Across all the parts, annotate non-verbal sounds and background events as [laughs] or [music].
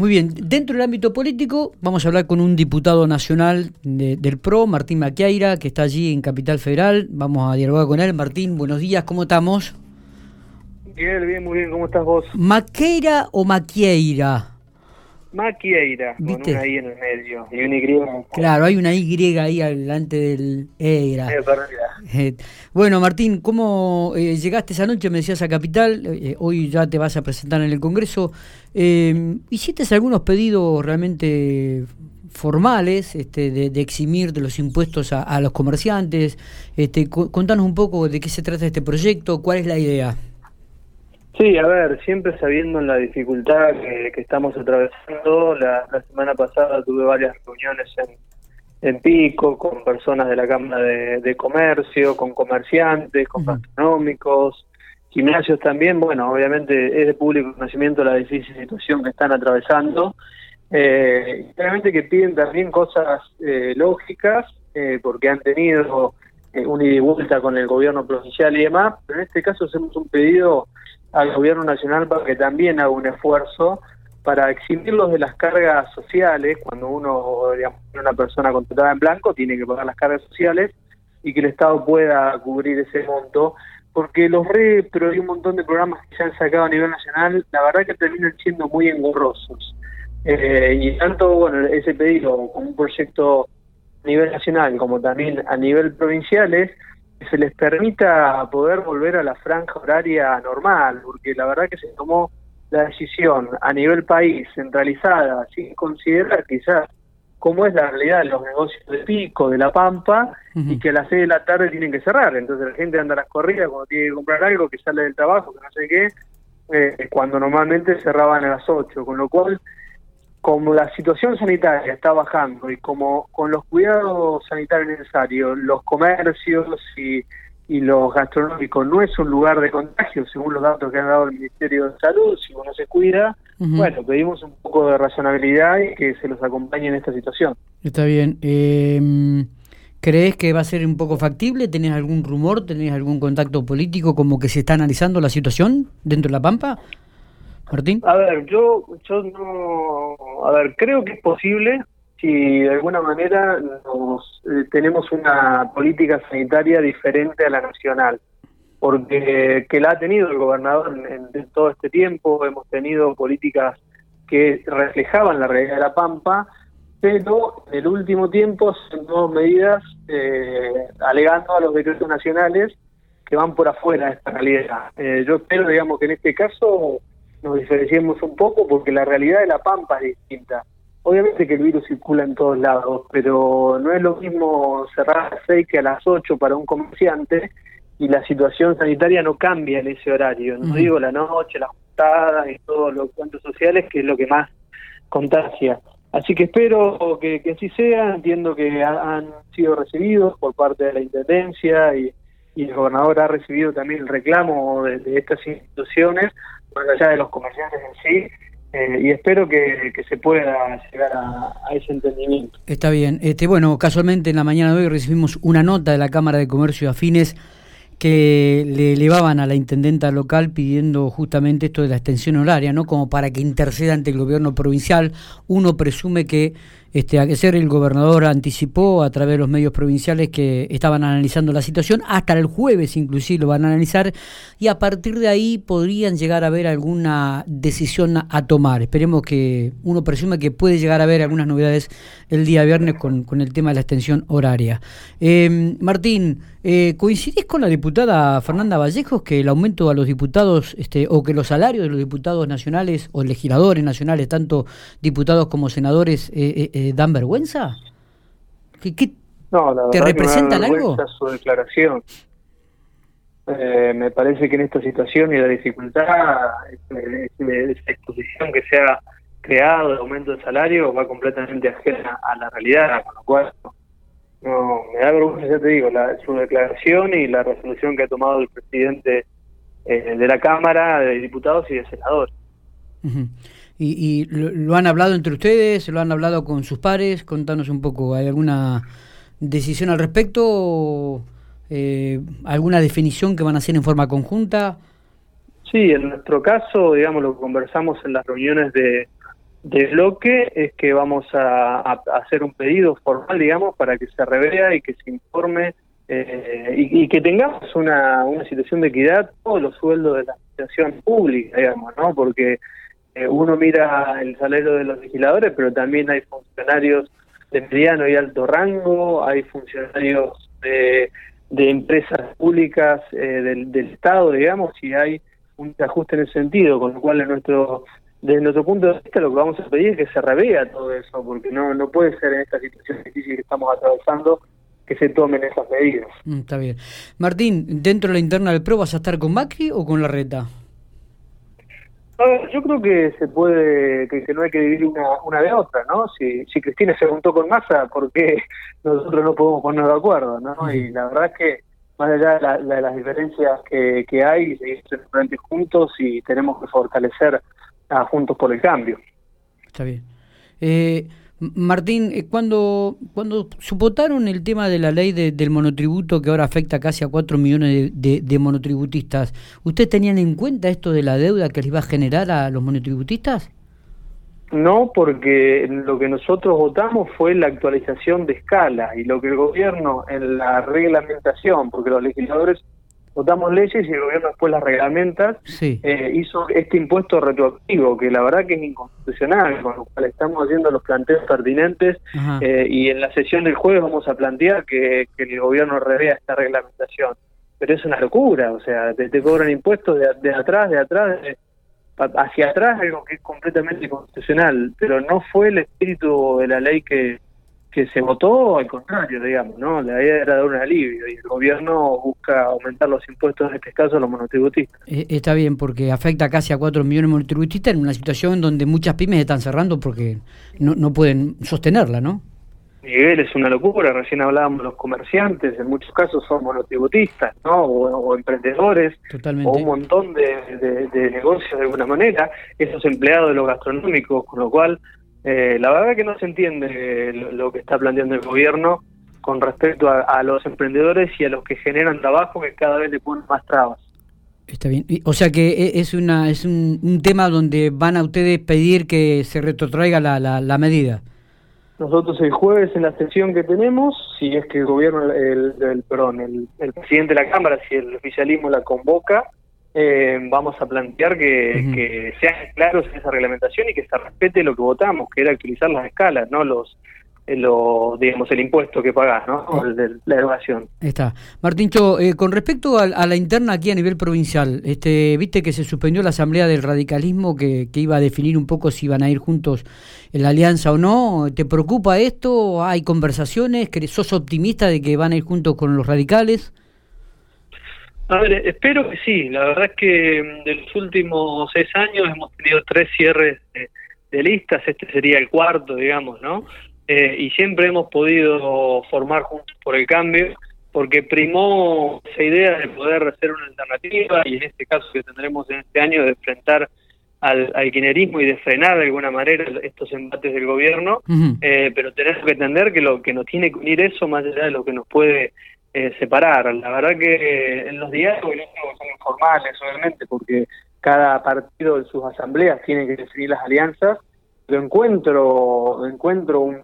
Muy bien, dentro del ámbito político vamos a hablar con un diputado nacional del PRO, Martín Maqueira, que está allí en Capital Federal. Vamos a dialogar con él. Martín, buenos días, ¿cómo estamos? Bien, bien, muy bien, ¿cómo estás vos? ¿Maqueira o Maquieira? Maquieira, con una I en el medio y una Y. Claro, hay una Y ahí delante del EIRA. Eh, bueno, Martín, ¿cómo eh, llegaste esa noche? Me decías a Capital, eh, hoy ya te vas a presentar en el Congreso. ¿Hiciste algunos pedidos realmente formales este, de, eximir de los impuestos a, los comerciantes? Este, contanos un poco de qué se trata este proyecto, cuál es la idea. Sí, a ver, siempre sabiendo la dificultad que, estamos atravesando, la, semana pasada tuve varias reuniones en, Pico con personas de la Cámara de, Comercio, con comerciantes, con gastronómicos, gimnasios también. Bueno, obviamente es de público conocimiento la difícil situación que están atravesando. Eh, que piden también cosas eh, lógicas, eh, porque han tenido eh, un ida y vuelta con el gobierno provincial y demás, pero en este caso hacemos un pedido al gobierno nacional para que también haga un esfuerzo para eximirlos de las cargas sociales, cuando uno, digamos, una persona contratada en blanco tiene que pagar las cargas sociales y que el Estado pueda cubrir ese monto, porque los repro y un montón de programas que se han sacado a nivel nacional, la verdad que terminan siendo muy engorrosos. Eh, y tanto, bueno, ese pedido como un proyecto a nivel nacional como también a nivel provincial es se les permita poder volver a la franja horaria normal, porque la verdad que se tomó la decisión a nivel país centralizada, sin considerar quizás cómo es la realidad de los negocios de Pico, de La Pampa, y que a las 6 de la tarde tienen que cerrar. Entonces la gente anda a las corridas cuando tiene que comprar algo, que sale del trabajo, que no sé qué, eh, cuando normalmente cerraban a las 8, con lo cual como la situación sanitaria está bajando y como con los cuidados sanitarios necesarios, los comercios y, los gastronómicos no es un lugar de contagio, según los datos que han dado el Ministerio de Salud, si uno se cuida, bueno, pedimos un poco de razonabilidad y que se los acompañe en esta situación. Está bien. Eh, ¿Crees que va a ser un poco factible? ¿Tenés algún rumor? ¿Tenés algún contacto político como que se está analizando la situación dentro de La Pampa? Martín. A ver, yo, yo no, a ver, creo que es posible si de alguna manera nos, eh, tenemos una política sanitaria diferente a la nacional, porque que la ha tenido el gobernador en, todo este tiempo, hemos tenido políticas que reflejaban la realidad de la Pampa, pero en el último tiempo se han medidas eh, alegando a los decretos nacionales que van por afuera de esta realidad. Eh, yo espero, digamos, que en este caso nos diferenciemos un poco porque la realidad de la Pampa es distinta. Obviamente que el virus circula en todos lados, pero no es lo mismo cerrar a las 6 que a las 8 para un comerciante y la situación sanitaria no cambia en ese horario. No digo la noche, las juntadas y todos los cuentos sociales, que es lo que más contagia. Así que espero que, que así sea. Entiendo que han sido recibidos por parte de la Intendencia y, el gobernador ha recibido también el reclamo de estas instituciones más allá de los comerciantes en sí, eh, y espero que, se pueda llegar a, ese entendimiento. Está bien. Este, bueno, casualmente en la mañana de hoy recibimos una nota de la Cámara de Comercio Afines que le elevaban a la intendenta local pidiendo justamente esto de la extensión horaria, ¿no? Como para que interceda ante el gobierno provincial. Uno presume que este, a ser el gobernador anticipó a través de los medios provinciales que estaban analizando la situación, hasta el jueves inclusive lo van a analizar y a partir de ahí podrían llegar a haber alguna decisión a tomar. Esperemos que uno presume que puede llegar a haber algunas novedades el día viernes con, con el tema de la extensión horaria. Eh, Martín, eh, ¿coincidís con la diputada Fernanda Vallejos que el aumento a los diputados este, o que los salarios de los diputados nacionales o legisladores nacionales, tanto diputados como senadores, eh, eh eh, dan vergüenza? ¿Qué, ¿Te representan algo? su declaración. Eh, me parece que en esta situación y la dificultad, esa exposición que se ha creado de aumento de salario va completamente ajena a la realidad, con lo cual no, me da vergüenza, ya te digo, su declaración y la resolución que ha tomado el presidente eh, de la Cámara de Diputados y de Senadores. ¿Y, lo, han hablado entre ustedes? ¿Lo han hablado con sus pares? Contanos un poco, ¿hay alguna decisión al respecto? Eh, ¿Alguna definición que van a hacer en forma conjunta? Sí, en nuestro caso, digamos, lo conversamos en las reuniones de, de bloque es que vamos a, hacer un pedido formal, digamos, para que se revea y que se informe eh, y, que tengamos una, una situación de equidad todos los sueldos de la administración pública, digamos, ¿no? Porque eh, uno mira el salario de los legisladores, pero también hay funcionarios de mediano y alto rango, hay funcionarios de, de empresas públicas eh, del, Estado, digamos, y hay un ajuste en ese sentido, con lo cual en nuestro desde nuestro punto de vista lo que vamos a pedir es que se revea todo eso, porque no, no puede ser en esta situación difícil que estamos atravesando que se tomen esas medidas. Mm, está bien. Martín, dentro de la interna del PRO, ¿vas a estar con Macri o con la reta? yo creo que se puede, que, no hay que dividir una, una de otra, ¿no? Si, si Cristina se juntó con Massa, ¿por qué [laughs] nosotros no podemos poner de acuerdo, no? Y la verdad es que más allá de, las diferencias que, que hay, seguimos juntos y tenemos que fortalecer Juntos por el Cambio. Está bien. Eh, Martín, eh, cuando, cuando supotaron el tema de la ley del monotributo que ahora afecta casi a 4 millones de, monotributistas, ¿ustedes tenían en cuenta esto de la deuda que les iba a generar a los monotributistas? No, porque lo que nosotros votamos fue la actualización de escala y lo que el gobierno en la reglamentación, porque los legisladores votamos leyes y el gobierno después las reglamenta, eh, hizo este impuesto retroactivo, que la verdad que es inconstitucional, con lo cual estamos haciendo los planteos pertinentes eh, y en la sesión del jueves vamos a plantear que, el gobierno revea esta reglamentación. Pero es una locura, o sea, te, cobran impuestos de, atrás, de atrás, hacia atrás, algo que es completamente inconstitucional, pero no fue el espíritu de la ley que que se votó al contrario, digamos, ¿no? La idea era dar un alivio y el gobierno busca aumentar los impuestos, en este caso a los monotributistas. Eh, está bien, porque afecta casi a 4 millones de monotributistas en una situación donde muchas pymes están cerrando porque no, no pueden sostenerla, ¿no? Miguel, es una locura, recién hablábamos los comerciantes, en muchos casos son monotributistas, ¿no? O, emprendedores, o un montón de, de negocios de alguna manera, esos empleados de los gastronómicos, con lo cual eh, la verdad que no se entiende lo, que está planteando el gobierno con respecto a, los emprendedores y a los que generan trabajo que cada vez le ponen más trabas. Está bien. O sea que e, es una es un, tema donde van a ustedes pedir que se retrotraiga la, la, medida. Nosotros el jueves en la sesión que tenemos, si es que el gobierno, el, perdón, el, el presidente de la Cámara, si el oficialismo la convoca, eh, vamos a plantear que, que, sean claros en esa reglamentación y que se respete lo que votamos, que era utilizar las escalas, no los eh, lo, digamos el impuesto que pagás, ¿no? la erogación. Está. Martín eh, con respecto a, la interna aquí a nivel provincial, este, viste que se suspendió la asamblea del radicalismo que, que iba a definir un poco si iban a ir juntos en la alianza o no. ¿Te preocupa esto? ¿Hay conversaciones? ¿Sos optimista de que van a ir juntos con los radicales? A ver, espero que sí. La verdad es que mm, de los últimos seis años hemos tenido tres cierres de, listas. Este sería el cuarto, digamos, ¿no? Eh, y siempre hemos podido formar juntos por el cambio, porque primó esa idea de poder hacer una alternativa y en este caso que tendremos en este año de enfrentar al, al y de frenar de alguna manera estos embates del gobierno, eh, pero tenemos que entender que lo que nos tiene que unir eso, más allá de lo que nos puede eh, separar. La verdad que en los diálogos, son informales, obviamente, porque cada partido en sus asambleas tiene que definir las alianzas. Lo encuentro, encuentro un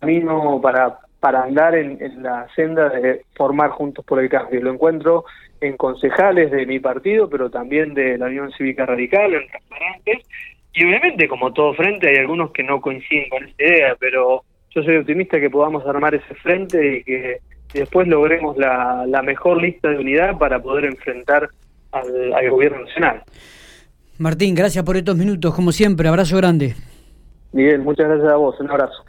camino para, para andar en, la senda de formar Juntos por el Cambio. Lo encuentro en concejales de mi partido, pero también de la Unión Cívica Radical, en transparentes. Y obviamente, como todo frente, hay algunos que no coinciden con esa idea, pero yo soy optimista que podamos armar ese frente y que y después logremos la, la mejor lista de unidad para poder enfrentar al, al gobierno nacional. Martín, gracias por estos minutos, como siempre, abrazo grande. Miguel, muchas gracias a vos, un abrazo.